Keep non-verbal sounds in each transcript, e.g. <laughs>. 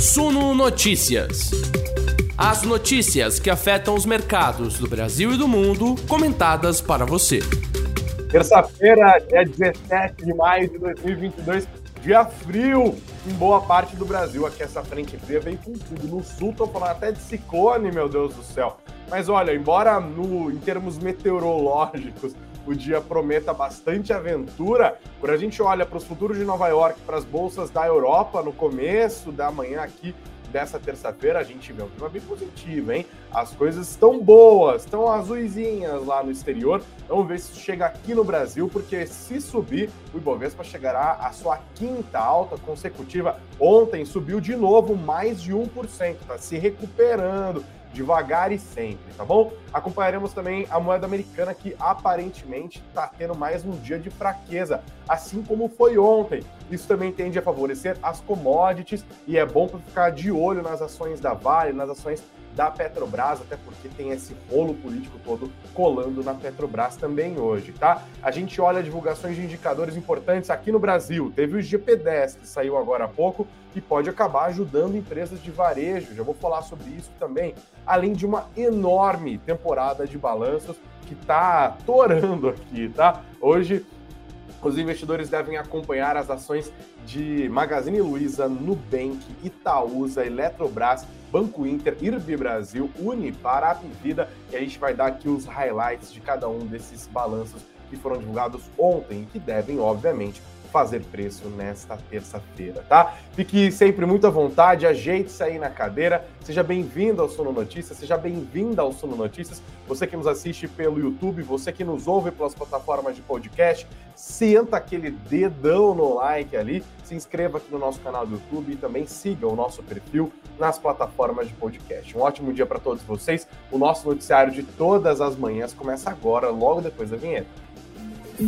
Suno Notícias. As notícias que afetam os mercados do Brasil e do mundo, comentadas para você. Terça-feira, dia 17 de maio de 2022, dia frio em boa parte do Brasil. Aqui essa frente fria vem com tudo. No sul, tô falando até de ciclone, meu Deus do céu. Mas olha, embora no, em termos meteorológicos o dia prometa bastante aventura, quando a gente olha para os futuros de Nova York, para as bolsas da Europa no começo da manhã aqui dessa terça-feira, a gente vê um clima bem positivo, hein? As coisas estão boas, estão azuisinhas lá no exterior. Vamos ver se chega aqui no Brasil, porque se subir, o Ibovespa chegará à sua quinta alta consecutiva. Ontem subiu de novo mais de 1%, está se recuperando devagar e sempre, tá bom? Acompanharemos também a moeda americana que aparentemente está tendo mais um dia de fraqueza, assim como foi ontem. Isso também tende a favorecer as commodities e é bom para ficar de olho nas ações da Vale, nas ações da Petrobras, até porque tem esse rolo político todo colando na Petrobras também hoje, tá? A gente olha divulgações de indicadores importantes aqui no Brasil. Teve o GP10 que saiu agora há pouco e pode acabar ajudando empresas de varejo. Já vou falar sobre isso também, além de uma enorme temporada de balanços que tá torando aqui, tá? Hoje os investidores devem acompanhar as ações de Magazine Luiza, Nubank, Itaúsa, Eletrobras, Banco Inter, IRB Brasil, Unipar, Apivida, e a gente vai dar aqui os highlights de cada um desses balanços que foram divulgados ontem e que devem, obviamente, fazer preço nesta terça-feira, tá? Fique sempre muito à vontade, ajeite-se aí na cadeira, seja bem-vindo ao Sono Notícias, seja bem-vinda ao Sono Notícias, você que nos assiste pelo YouTube, você que nos ouve pelas plataformas de podcast, senta aquele dedão no like ali, se inscreva aqui no nosso canal do YouTube e também siga o nosso perfil nas plataformas de podcast. Um ótimo dia para todos vocês. O nosso noticiário de todas as manhãs começa agora, logo depois da vinheta. Bom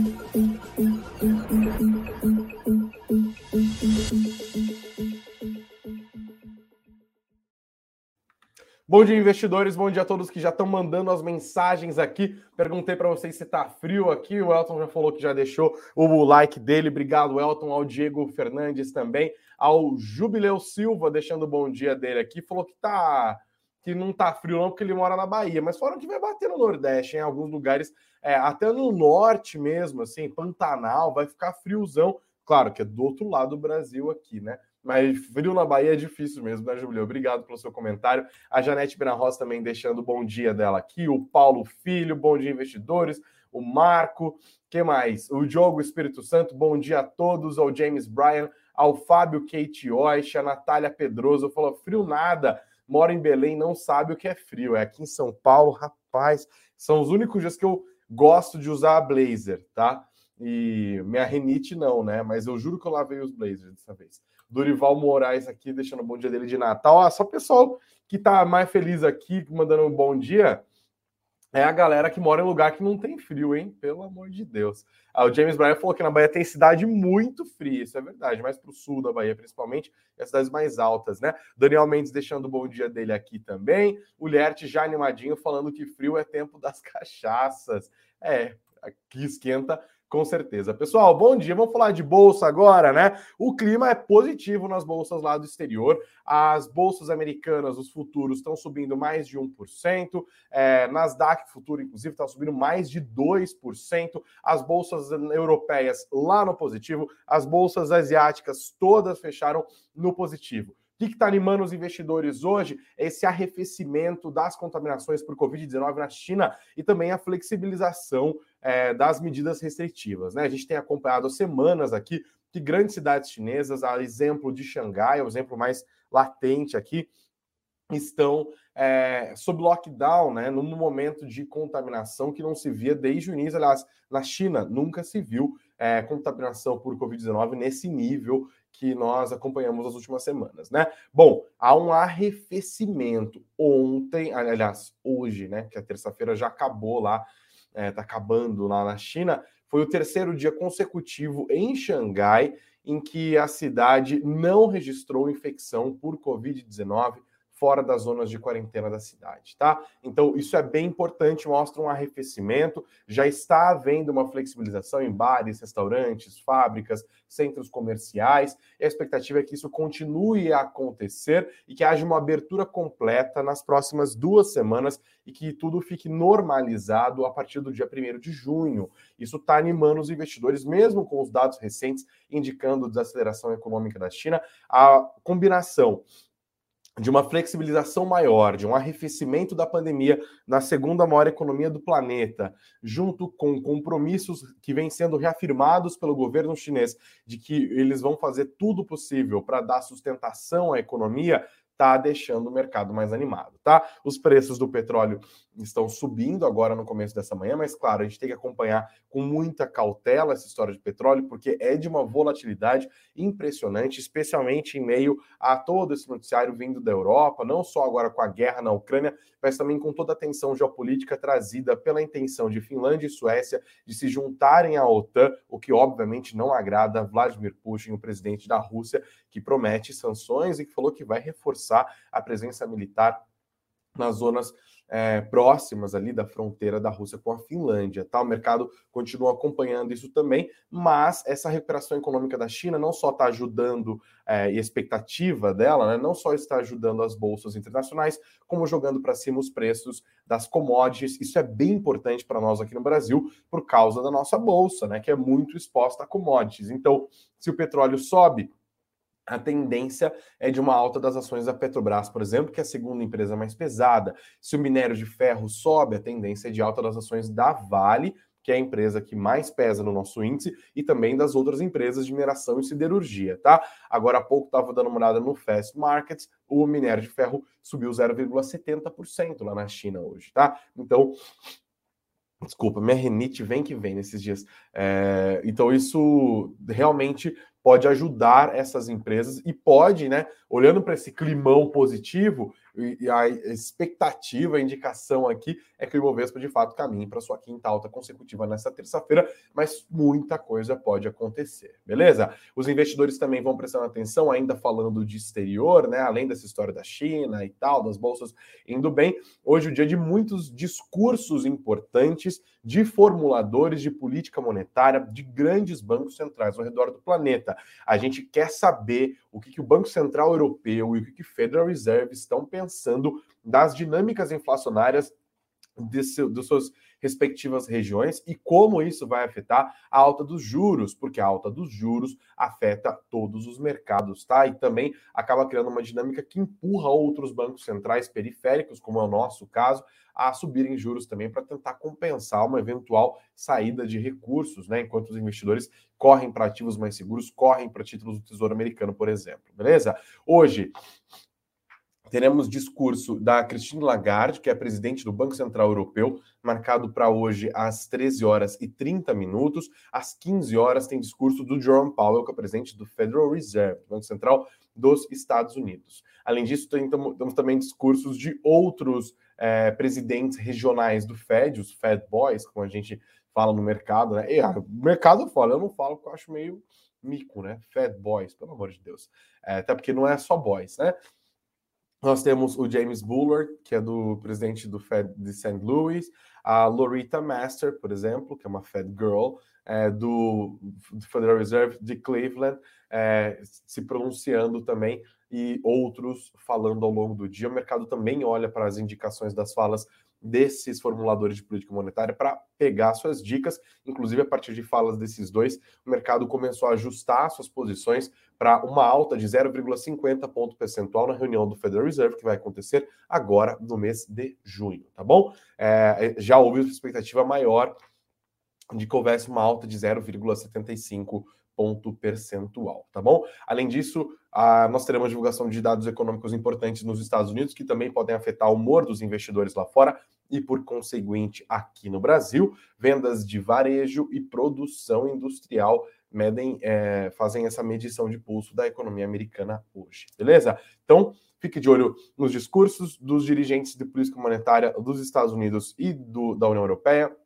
dia, investidores. Bom dia a todos que já estão mandando as mensagens aqui. Perguntei para vocês se está frio aqui. O Elton já falou que já deixou o like dele. Obrigado, Elton. Ao Diego Fernandes também. Ao Jubileu Silva, deixando o bom dia dele aqui. Falou que tá que não tá frio não, porque ele mora na Bahia, mas fora que vai bater no Nordeste, em alguns lugares, é, até no Norte mesmo, assim, Pantanal, vai ficar friozão. Claro que é do outro lado do Brasil aqui, né? Mas frio na Bahia é difícil mesmo, né, Jubileu? Obrigado pelo seu comentário. A Janete Benarroz também deixando o bom dia dela aqui. O Paulo Filho, bom dia, investidores. O Marco, que mais? O Diogo Espírito Santo, bom dia a todos. Ao James Bryan, ao Fábio Kate Oish, a Natália Pedroso, falou frio nada mora em Belém, não sabe o que é frio. É aqui em São Paulo, rapaz, são os únicos dias que eu gosto de usar blazer, tá? E minha renite não, né? Mas eu juro que eu lavei os blazers dessa vez. Dorival Moraes aqui, deixando um bom dia dele de Natal. Ah, só o pessoal que tá mais feliz aqui, mandando um bom dia é a galera que mora em lugar que não tem frio, hein? Pelo amor de Deus. Ah, o James Bryan falou que na Bahia tem cidade muito fria, isso é verdade, mais para o sul da Bahia, principalmente, e as cidades mais altas, né? Daniel Mendes deixando o bom dia dele aqui também. O Lerte já animadinho, falando que frio é tempo das <laughs> cachaças. É, aqui esquenta com certeza. Pessoal, bom dia. Vamos falar de bolsa agora, né? O clima é positivo nas bolsas lá do exterior. As bolsas americanas, os futuros, estão subindo mais de 1%. É, Nasdaq futuro, inclusive, está subindo mais de 2%. As bolsas europeias lá no positivo. As bolsas asiáticas todas fecharam no positivo. O que está animando os investidores hoje é esse arrefecimento das contaminações por Covid-19 na China e também a flexibilização é, das medidas restritivas. Né? A gente tem acompanhado semanas aqui que grandes cidades chinesas, a exemplo de Xangai, o exemplo mais latente aqui, estão é, sob lockdown, né, num momento de contaminação que não se via desde o início. Aliás, na China nunca se viu é, contaminação por Covid-19 nesse nível que nós acompanhamos nas últimas semanas, né? Bom, há um arrefecimento ontem, aliás, hoje, né? Que a terça-feira já acabou lá, é, tá acabando lá na China. Foi o terceiro dia consecutivo em Xangai em que a cidade não registrou infecção por Covid-19 fora das zonas de quarentena da cidade, tá? Então, isso é bem importante, mostra um arrefecimento, já está havendo uma flexibilização em bares, restaurantes, fábricas, centros comerciais, e a expectativa é que isso continue a acontecer e que haja uma abertura completa nas próximas duas semanas e que tudo fique normalizado a partir do dia 1 de junho. Isso está animando os investidores, mesmo com os dados recentes indicando desaceleração econômica da China, a combinação de uma flexibilização maior, de um arrefecimento da pandemia na segunda maior economia do planeta, junto com compromissos que vêm sendo reafirmados pelo governo chinês de que eles vão fazer tudo possível para dar sustentação à economia, está deixando o mercado mais animado, tá? Os preços do petróleo estão subindo agora no começo dessa manhã, mas claro, a gente tem que acompanhar com muita cautela essa história de petróleo, porque é de uma volatilidade impressionante, especialmente em meio a todo esse noticiário vindo da Europa, não só agora com a guerra na Ucrânia, mas também com toda a tensão geopolítica trazida pela intenção de Finlândia e Suécia de se juntarem à OTAN, o que obviamente não agrada Vladimir Putin, o presidente da Rússia, que promete sanções e que falou que vai reforçar a presença militar nas zonas é, próximas ali da fronteira da Rússia com a Finlândia. Tá? O mercado continua acompanhando isso também, mas essa recuperação econômica da China não só está ajudando é, e a expectativa dela, né, não só está ajudando as bolsas internacionais, como jogando para cima os preços das commodities. Isso é bem importante para nós aqui no Brasil por causa da nossa bolsa, né, que é muito exposta a commodities. Então, se o petróleo sobe, a tendência é de uma alta das ações da Petrobras, por exemplo, que é a segunda empresa mais pesada. Se o minério de ferro sobe, a tendência é de alta das ações da Vale, que é a empresa que mais pesa no nosso índice, e também das outras empresas de mineração e siderurgia, tá? Agora há pouco estava dando uma olhada no Fast Markets, o minério de ferro subiu 0,70% lá na China hoje, tá? Então, Desculpa, minha renite vem que vem nesses dias. É, então, isso realmente pode ajudar essas empresas e pode, né, olhando para esse climão positivo, e a expectativa, a indicação aqui é que o Ibovespa de fato caminhe para sua quinta alta consecutiva nessa terça-feira, mas muita coisa pode acontecer, beleza? Os investidores também vão prestando atenção, ainda falando de exterior, né? Além dessa história da China e tal, das bolsas indo bem. Hoje é o dia de muitos discursos importantes de formuladores de política monetária de grandes bancos centrais ao redor do planeta. A gente quer saber o que, que o Banco Central Europeu e o que, que Federal Reserve estão pensando das dinâmicas inflacionárias de, seu, de suas respectivas regiões e como isso vai afetar a alta dos juros, porque a alta dos juros afeta todos os mercados, tá? E também acaba criando uma dinâmica que empurra outros bancos centrais periféricos, como é o nosso caso, a subirem juros também para tentar compensar uma eventual saída de recursos, né? Enquanto os investidores correm para ativos mais seguros, correm para títulos do Tesouro Americano, por exemplo, beleza? Hoje, teremos discurso da Christine Lagarde, que é presidente do Banco Central Europeu, marcado para hoje às 13 horas e 30 minutos. Às 15 horas tem discurso do Jerome Powell, que é presidente do Federal Reserve, Banco Central dos Estados Unidos. Além disso, temos também discursos de outros é, presidentes regionais do Fed, os Fed Boys, como a gente fala no mercado, né? E, ah, mercado fala, eu não falo porque eu acho meio mico, né? Fed Boys, pelo amor de Deus. É, até porque não é só boys, né? Nós temos o James Bullard, que é do presidente do Fed de St. Louis, a Loretta Master, por exemplo, que é uma Fed Girl, é, do, do, Federal Reserve de Cleveland, é, se pronunciando também, e outros falando ao longo do dia. O mercado também olha para as indicações das falas desses formuladores de política monetária para pegar suas dicas, inclusive a partir de falas desses dois, o mercado começou a ajustar suas posições para uma alta de 0,50 ponto percentual na reunião do Federal Reserve, que vai acontecer agora no mês de junho, tá bom? É, já houve uma expectativa maior de que houvesse uma alta de 0,75 ponto percentual, tá bom? Além disso, a, nós teremos divulgação de dados econômicos importantes nos Estados Unidos, que também podem afetar o humor dos investidores lá fora e, por conseguinte, aqui no Brasil. Vendas de varejo e produção industrial medem, é, fazem essa medição de pulso da economia americana hoje, beleza? Então, fique de olho nos discursos dos dirigentes de política monetária dos Estados Unidos e do, da União Europeia,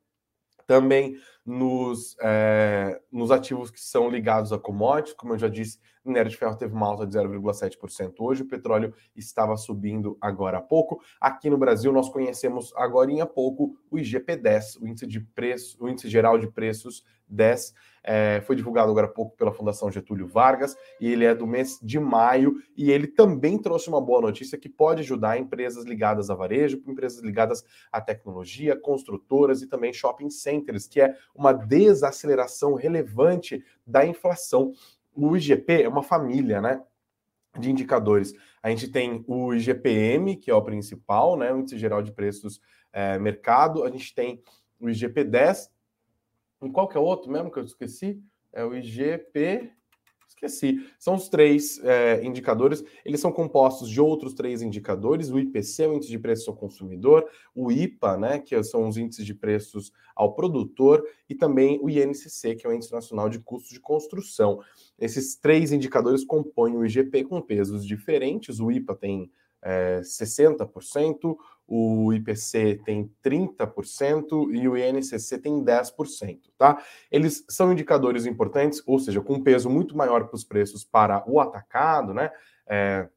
também nos, é, nos ativos que são ligados a commodities, como eu já disse, minério de ferro teve uma alta de 0,7% hoje, o petróleo estava subindo agora há pouco. Aqui no Brasil, nós conhecemos agora há pouco o IGP-10, o índice de preço, o índice geral de preços 10, é, foi divulgado agora há pouco pela Fundação Getúlio Vargas, e ele é do mês de maio, e ele também trouxe uma boa notícia que pode ajudar empresas ligadas a varejo, empresas ligadas à tecnologia, construtoras e também shopping centers, que é uma desaceleração relevante da inflação o IGP é uma família, né? De indicadores. A gente tem o IGPM, que é o principal, né? O índice geral de preços é, mercado. A gente tem o IGP-10. E qual que é outro mesmo que eu esqueci? É o IGP. Esqueci. São os três é, indicadores. Eles são compostos de outros três indicadores: o IPC, o índice de preço ao consumidor, o IPA, né, que são os índices de preços ao produtor, e também o INCC, que é o Índice Nacional de Custos de Construção. Esses três indicadores compõem o IGP com pesos diferentes. O IPA tem é, 60%, o IPC tem 30% e o INCC tem 10%, tá? Eles são indicadores importantes, ou seja, com peso muito maior para os preços para o atacado, né? É,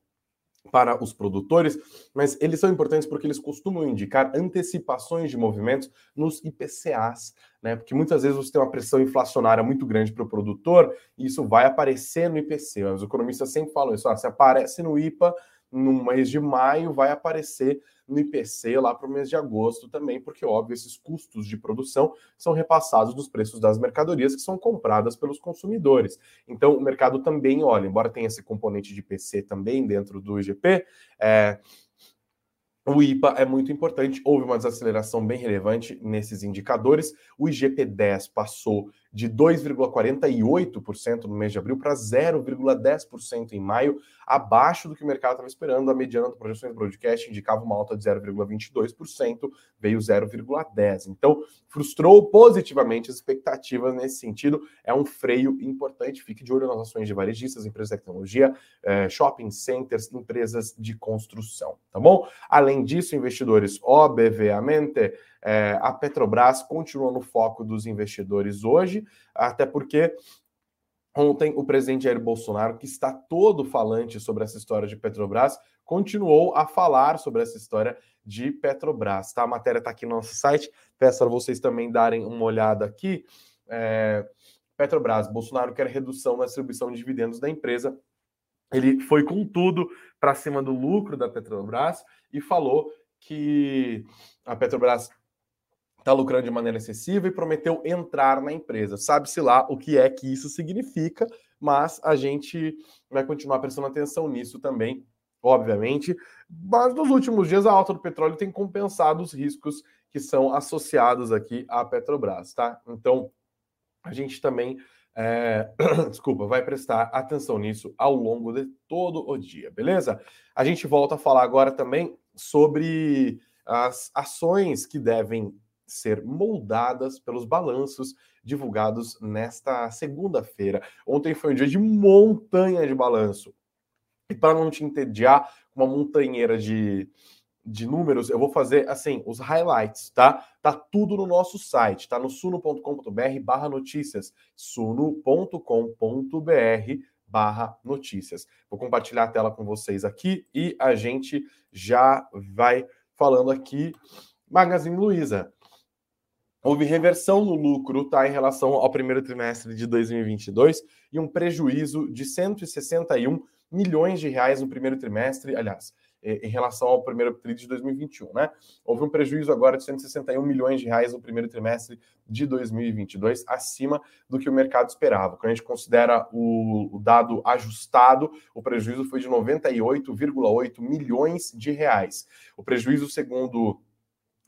para os produtores, mas eles são importantes porque eles costumam indicar antecipações de movimentos nos IPCAs, né? Porque muitas vezes você tem uma pressão inflacionária muito grande para o produtor e isso vai aparecer no IPC. Os economistas sempre falam isso: ah, se aparece no IPA no mês de maio, vai aparecer no IPC lá para o mês de agosto também, porque, óbvio, esses custos de produção são repassados nos preços das mercadorias que são compradas pelos consumidores. Então, o mercado também olha, embora tenha esse componente de IPC também dentro do IGP, é, o IPA é muito importante, houve uma desaceleração bem relevante nesses indicadores. O IGP-10 passou de 2,48% no mês de abril para 0,10% em maio, abaixo do que o mercado estava esperando. A mediana das projeções do broadcast indicava uma alta de 0,22%, veio 0,10%. Então, frustrou positivamente as expectativas nesse sentido. É um freio importante. Fique de olho nas ações de varejistas, empresas de tecnologia, eh, shopping centers, empresas de construção, tá bom? Além disso, investidores, obviamente, é, a Petrobras continua no foco dos investidores hoje, até porque ontem o presidente Jair Bolsonaro, que está todo falante sobre essa história de Petrobras, continuou a falar sobre essa história de Petrobras. Tá? A matéria está aqui no nosso site, peço para vocês também darem uma olhada aqui. É, Petrobras, Bolsonaro quer redução na distribuição de dividendos da empresa. Ele foi com tudo para cima do lucro da Petrobras e falou que a Petrobras está lucrando de maneira excessiva e prometeu entrar na empresa. Sabe-se lá o que é que isso significa, mas a gente vai continuar prestando atenção nisso também, obviamente. Mas nos últimos dias a alta do petróleo tem compensado os riscos que são associados aqui à Petrobras, tá? Então a gente também, é... <clears throat> desculpa, vai prestar atenção nisso ao longo de todo o dia, beleza? A gente volta a falar agora também sobre as ações que devem ser moldadas pelos balanços divulgados nesta segunda-feira. Ontem foi um dia de montanha de balanço. E para não te entediar com uma montanheira de, de números, eu vou fazer assim os highlights, tá? Tá tudo no nosso site, tá no suno.com.br barra notícias, suno.com.br barra notícias. Vou compartilhar a tela com vocês aqui e a gente já vai falando aqui. Magazine Luiza. Houve reversão no lucro tá, em relação ao primeiro trimestre de 2022 e um prejuízo de 161 milhões de reais no primeiro trimestre, aliás, em relação ao primeiro trimestre de 2021, né? Houve um prejuízo agora de 161 milhões de reais no primeiro trimestre de 2022, acima do que o mercado esperava. Quando a gente considera o, o dado ajustado, o prejuízo foi de 98,8 milhões de reais. O prejuízo, segundo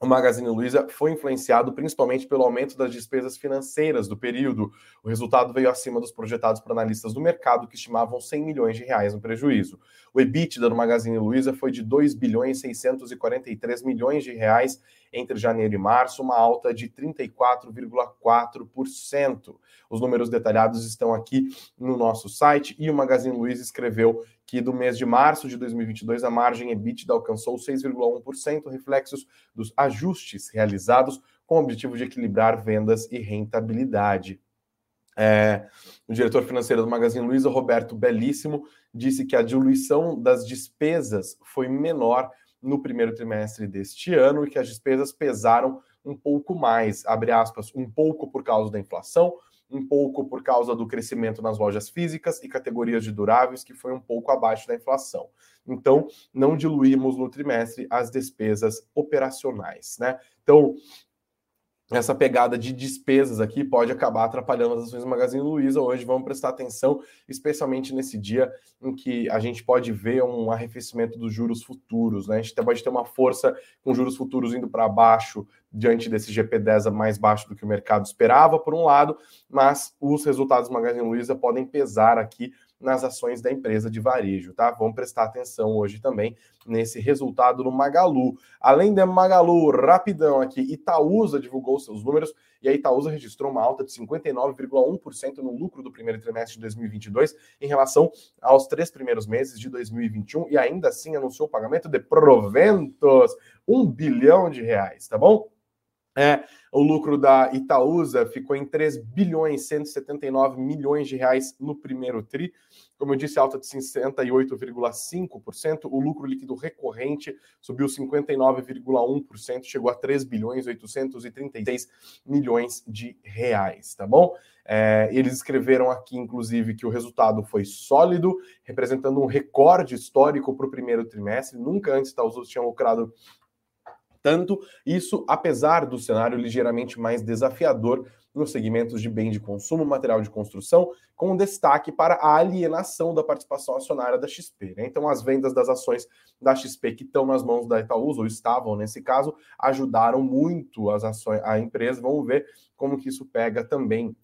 o Magazine Luiza foi influenciado principalmente pelo aumento das despesas financeiras do período. O resultado veio acima dos projetados por analistas do mercado, que estimavam 100 milhões de reais no prejuízo. O EBITDA do Magazine Luiza foi de 2 bilhões 643 milhões de reais entre janeiro e março, uma alta de 34,4%. Os números detalhados estão aqui no nosso site e o Magazine Luiza escreveu que do mês de março de 2022 a margem EBITDA alcançou 6,1%, reflexos dos ajustes realizados com o objetivo de equilibrar vendas e rentabilidade. É, o diretor financeiro do Magazine Luiza, Roberto Belíssimo, disse que a diluição das despesas foi menor no primeiro trimestre deste ano e que as despesas pesaram um pouco mais, abre aspas, um pouco por causa da inflação, um pouco por causa do crescimento nas lojas físicas e categorias de duráveis, que foi um pouco abaixo da inflação. Então, não diluímos no trimestre as despesas operacionais, né? Então, essa pegada de despesas aqui pode acabar atrapalhando as ações do Magazine Luiza. Hoje vamos prestar atenção, especialmente nesse dia em que a gente pode ver um arrefecimento dos juros futuros. Né? A gente pode ter uma força com juros futuros indo para baixo diante desse GP10 mais baixo do que o mercado esperava, por um lado, mas os resultados do Magazine Luiza podem pesar aqui nas ações da empresa de varejo, tá? Vamos prestar atenção hoje também nesse resultado no Magalu. Além da Magalu, rapidão aqui, Itaúsa divulgou seus números e a Itaúsa registrou uma alta de 59,1% no lucro do primeiro trimestre de 2022 em relação aos três primeiros meses de 2021 e ainda assim anunciou o pagamento de proventos, um bilhão de reais, tá bom? É, o lucro da Itaúsa ficou em 3 bilhões 179 milhões de reais no primeiro tri. Como eu disse, alta de 68,5%. O lucro líquido recorrente subiu 59,1%, chegou a 3 bilhões 836 milhões de reais, tá bom? É, eles escreveram aqui, inclusive, que o resultado foi sólido, representando um recorde histórico para o primeiro trimestre. Nunca antes Itaúsa tinha lucrado tanto isso apesar do cenário ligeiramente mais desafiador nos segmentos de bem de consumo, material de construção, com destaque para a alienação da participação acionária da XP. Né? Então, as vendas das ações da XP que estão nas mãos da Itaúsa, ou estavam nesse caso, ajudaram muito as ações, a empresa. Vamos ver como que isso pega também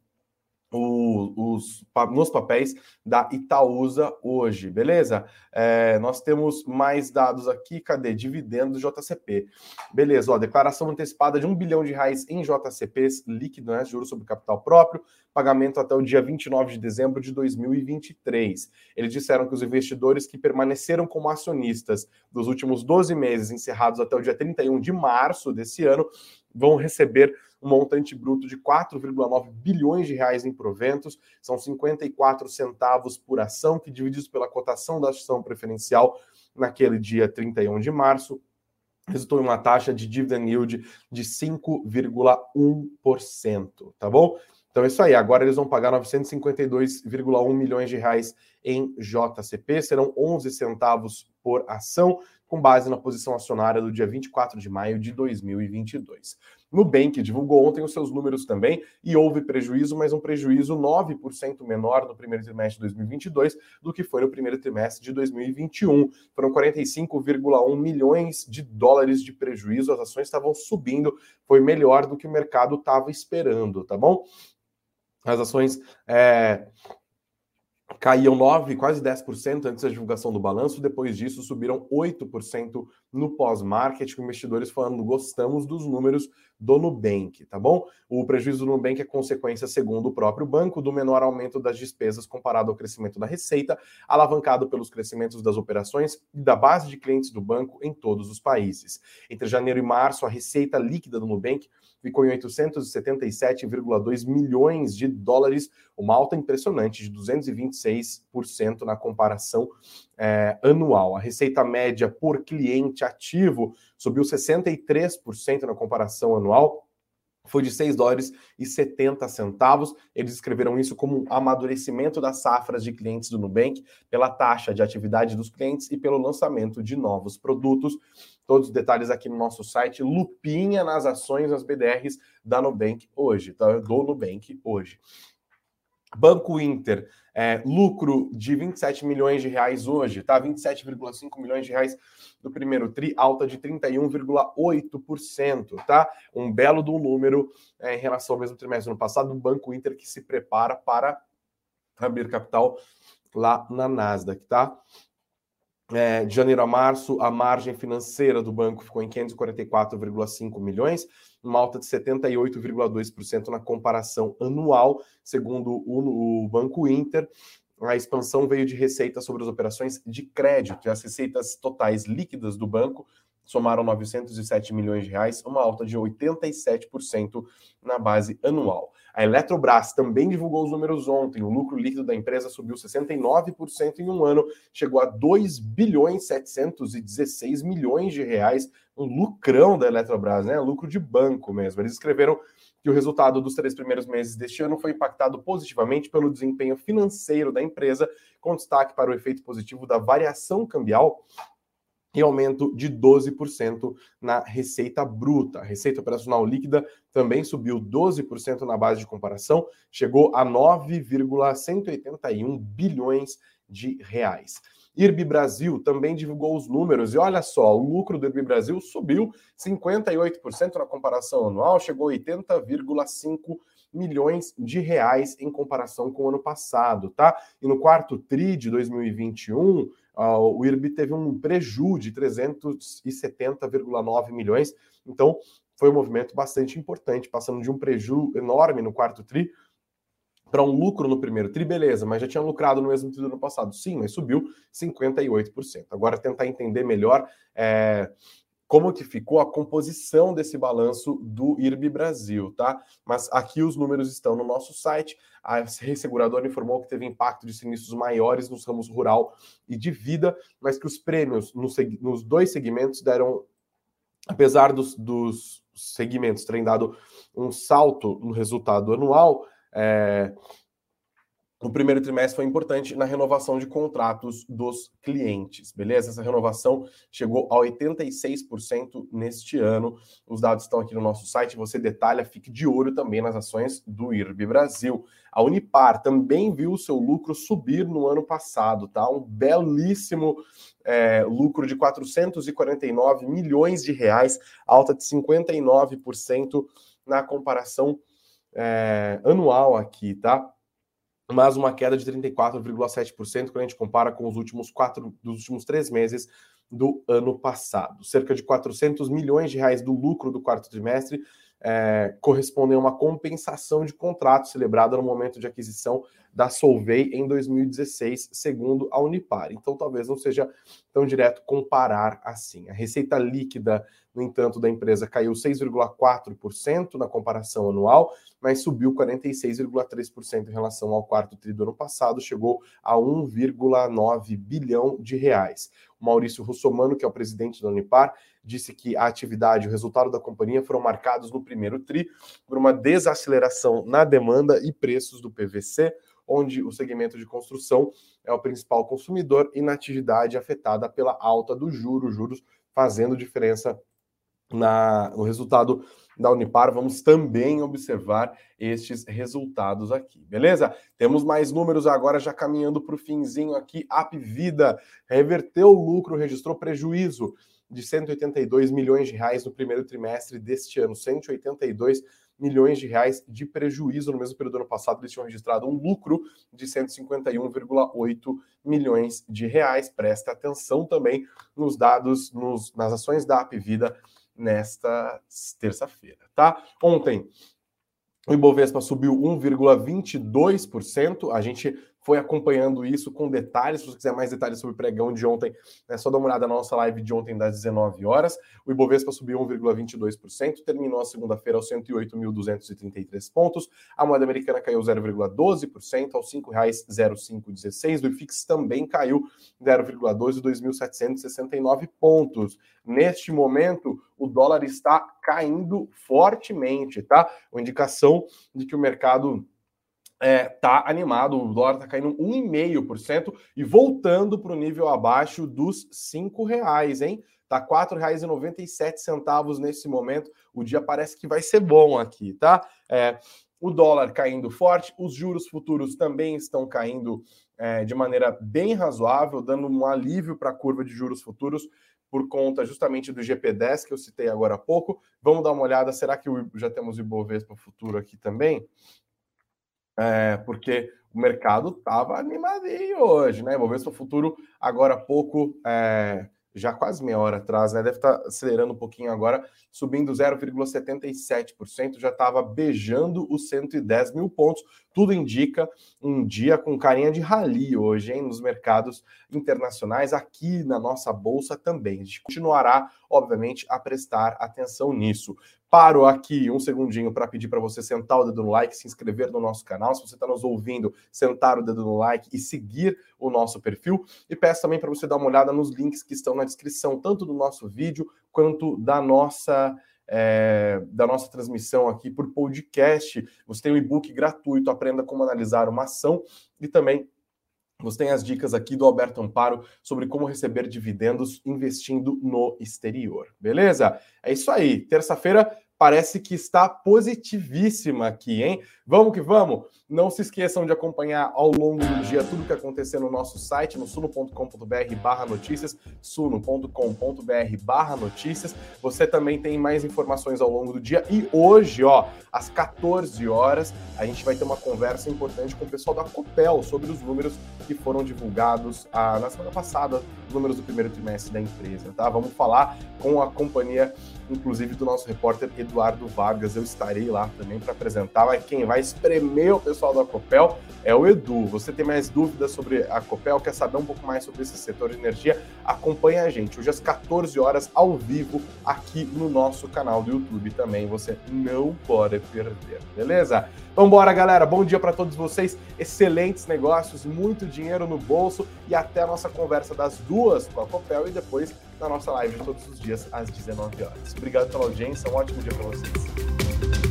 o, os, nos papéis da Itaúsa hoje, beleza? É, nós temos mais dados aqui, cadê? Dividendos JCP. Beleza, ó, declaração antecipada de um bilhão de reais em JCPs líquido, né? Juros sobre capital próprio, pagamento até o dia 29 de dezembro de 2023. Eles disseram que os investidores que permaneceram como acionistas dos últimos 12 meses, encerrados até o dia 31 de março desse ano, vão receber um montante bruto de 4,9 bilhões de reais em proventos, são 54 centavos por ação, que divididos pela cotação da ação preferencial naquele dia 31 de março, resultou em uma taxa de dividend yield de 5,1%, tá bom? Então é isso aí. Agora eles vão pagar 952,1 milhões de reais em JCP, serão 11 centavos por ação, com base na posição acionária do dia 24 de maio de 2022. Nubank divulgou ontem os seus números também e houve prejuízo, mas um prejuízo 9% menor no primeiro trimestre de 2022 do que foi no primeiro trimestre de 2021. Foram 45,1 milhões de dólares de prejuízo, as ações estavam subindo, foi melhor do que o mercado estava esperando, tá bom? As ações é, caíam 9, quase 10% antes da divulgação do balanço, depois disso subiram 8% no pós-market, com investidores falando gostamos dos números do Nubank, tá bom? O prejuízo do Nubank é consequência, segundo o próprio banco, do menor aumento das despesas comparado ao crescimento da receita, alavancado pelos crescimentos das operações e da base de clientes do banco em todos os países. Entre janeiro e março, a receita líquida do Nubank ficou em 877,2 milhões de dólares, uma alta impressionante de 226% na comparação é, anual. A receita média por cliente ativo subiu 63% na comparação anual foi de 6 dólares e 70 centavos. Eles escreveram isso como um amadurecimento das safras de clientes do Nubank, pela taxa de atividade dos clientes e pelo lançamento de novos produtos. Todos os detalhes aqui no nosso site, lupinha nas ações, nas BDRs da Nubank hoje, tá? Do Nubank hoje. Banco Inter, é, lucro de 27 milhões de reais hoje, tá? 27,5 milhões de reais no primeiro TRI, alta de 31,8%, tá? Um belo do número é, em relação ao mesmo trimestre no passado, um Banco Inter que se prepara para abrir capital lá na Nasdaq, tá? É, de janeiro a março, a margem financeira do banco ficou em 544,5 milhões, uma alta de 78,2% na comparação anual, segundo o, o, Banco Inter. A expansão veio de receita sobre as operações de crédito, e as receitas totais líquidas do banco somaram 907 milhões de reais, uma alta de 87% na base anual. A Eletrobras também divulgou os números ontem. O lucro líquido da empresa subiu 69% em um ano, chegou a 2 bilhões 716 milhões de reais, um lucrão da Eletrobras, né? Lucro de banco mesmo. Eles escreveram que o resultado dos três primeiros meses deste ano foi impactado positivamente pelo desempenho financeiro da empresa, com destaque para o efeito positivo da variação cambial e aumento de 12% na receita bruta. A receita operacional líquida também subiu 12% na base de comparação, chegou a 9,181 bilhões de reais. IRB Brasil também divulgou os números e olha só, o lucro do IRB Brasil subiu 58% na comparação anual, chegou a 80,5 milhões de reais em comparação com o ano passado, tá? E no quarto TRI de 2021, Uh, o IRB teve um prejuízo de 370,9 milhões, então foi um movimento bastante importante, passando de um prejuízo enorme no quarto TRI para um lucro no primeiro TRI, beleza, mas já tinha lucrado no mesmo TRI do ano passado. Sim, mas subiu 58%. Agora tentar entender melhor é, como que ficou a composição desse balanço do IRB Brasil, tá? Mas aqui os números estão no nosso site. A resseguradora informou que teve impacto de sinistros maiores nos ramos rural e de vida, mas que os prêmios nos, dois segmentos deram, apesar dos, dos segmentos terem dado um salto no resultado anual, é, o primeiro trimestre foi importante na renovação de contratos dos clientes, beleza? Essa renovação chegou a 86% neste ano. Os dados estão aqui no nosso site, você detalha, fique de olho também nas ações do IRB Brasil. A Unipar também viu o seu lucro subir no ano passado, tá? Um belíssimo é, lucro de 449 milhões de reais, alta de 59% na comparação é, anual aqui, tá? Mas uma queda de 34,7% quando a gente compara com os últimos quatro dos últimos três meses do ano passado. Cerca de 400 milhões de reais do lucro do quarto trimestre é, correspondem a uma compensação de contrato celebrada no momento de aquisição da Solvay em 2016, segundo a Unipar. Então, talvez não seja tão direto comparar assim. A receita líquida, no entanto, da empresa caiu 6,4% na comparação anual, mas subiu 46,3% em relação ao quarto tri do ano passado, chegou a 1,9 bilhão de reais. O Maurício Russomano, que é o presidente da Unipar, disse que a atividade e o resultado da companhia foram marcados no primeiro tri por uma desaceleração na demanda e preços do PVC, onde o segmento de construção é o principal consumidor e na atividade afetada pela alta do juro, juros fazendo diferença na, no resultado da Unipar. Vamos também observar estes resultados aqui, beleza? Temos mais números agora, já caminhando para o finzinho aqui. App Vida reverteu o lucro, registrou prejuízo de 182 milhões de reais no primeiro trimestre deste ano, 182 milhões de reais de prejuízo no mesmo período do ano passado. Eles tinham registrado um lucro de 151,8 milhões de reais. Presta atenção também nos dados, nos, nas ações da Apvida nesta terça-feira, tá? Ontem o Ibovespa subiu 1,22%. A gente foi acompanhando isso com detalhes. Se você quiser mais detalhes sobre o pregão de ontem, é só dar uma olhada na nossa live de ontem das 19 horas. O Ibovespa subiu 1,22%, terminou a segunda-feira aos 108.233 pontos. A moeda americana caiu 0,12% aos R$ 5,0516. O IFIX também caiu 0,12 2.769 pontos. Neste momento, o dólar está caindo fortemente, tá? Uma indicação de que o mercado é, tá animado, o dólar tá caindo 1,5% e voltando para o nível abaixo dos cinco reais, hein? Tá R$ 4,97 nesse momento. O dia parece que vai ser bom aqui, tá? É, o dólar caindo forte, os juros futuros também estão caindo é, de maneira bem razoável, dando um alívio para a curva de juros futuros por conta justamente do GP10 que eu citei agora há pouco. Vamos dar uma olhada, será que já temos Ibovespa futuro aqui também? É, porque o mercado estava animadinho hoje, né? Bovespa Futuro, agora há pouco, é, já quase meia hora atrás, né? Deve estar tá acelerando um pouquinho agora, subindo 0,77%, já estava beijando os 110 mil pontos. Tudo indica um dia com carinha de rali hoje, hein, nos mercados internacionais, aqui na nossa bolsa também. A gente continuará, obviamente, a prestar atenção nisso. Paro aqui um segundinho para pedir para você sentar o dedo no like, se inscrever no nosso canal. Se você está nos ouvindo, sentar o dedo no like e seguir o nosso perfil. E peço também para você dar uma olhada nos links que estão na descrição, tanto do nosso vídeo quanto da nossa é, da nossa transmissão aqui por podcast. Você tem um e-book gratuito, Aprenda Como Analisar uma Ação, e também você tem as dicas aqui do Alberto Amparo sobre como receber dividendos investindo no exterior. Beleza? É isso aí. Terça-feira parece que está positivíssima aqui, hein? Vamos que vamos! Não se esqueçam de acompanhar ao longo do dia tudo que acontecer no nosso site, no suno.com.br barra notícias, suno.com.br barra notícias. Você também tem mais informações ao longo do dia. E hoje, ó, às 14 horas, a gente vai ter uma conversa importante com o pessoal da Copel sobre os números que foram divulgados ah, na semana passada, os números do primeiro trimestre da empresa, tá? Vamos falar com a companhia, inclusive, do nosso repórter Eduardo Vargas. Eu estarei lá também para apresentar, mas quem vai espremer o pessoal da Copel é o Edu. Você tem mais dúvidas sobre a Copel, quer saber um pouco mais sobre esse setor de energia? Acompanhe a gente hoje às 14 horas ao vivo aqui no nosso canal do YouTube também. Você não pode perder, beleza? Vamos embora, galera. Bom dia para todos vocês. Excelentes negócios, muito dinheiro no bolso e até a nossa conversa das duas com a Copel e depois na nossa live todos os dias às 19 horas. Obrigado pela audiência. Um ótimo dia para vocês.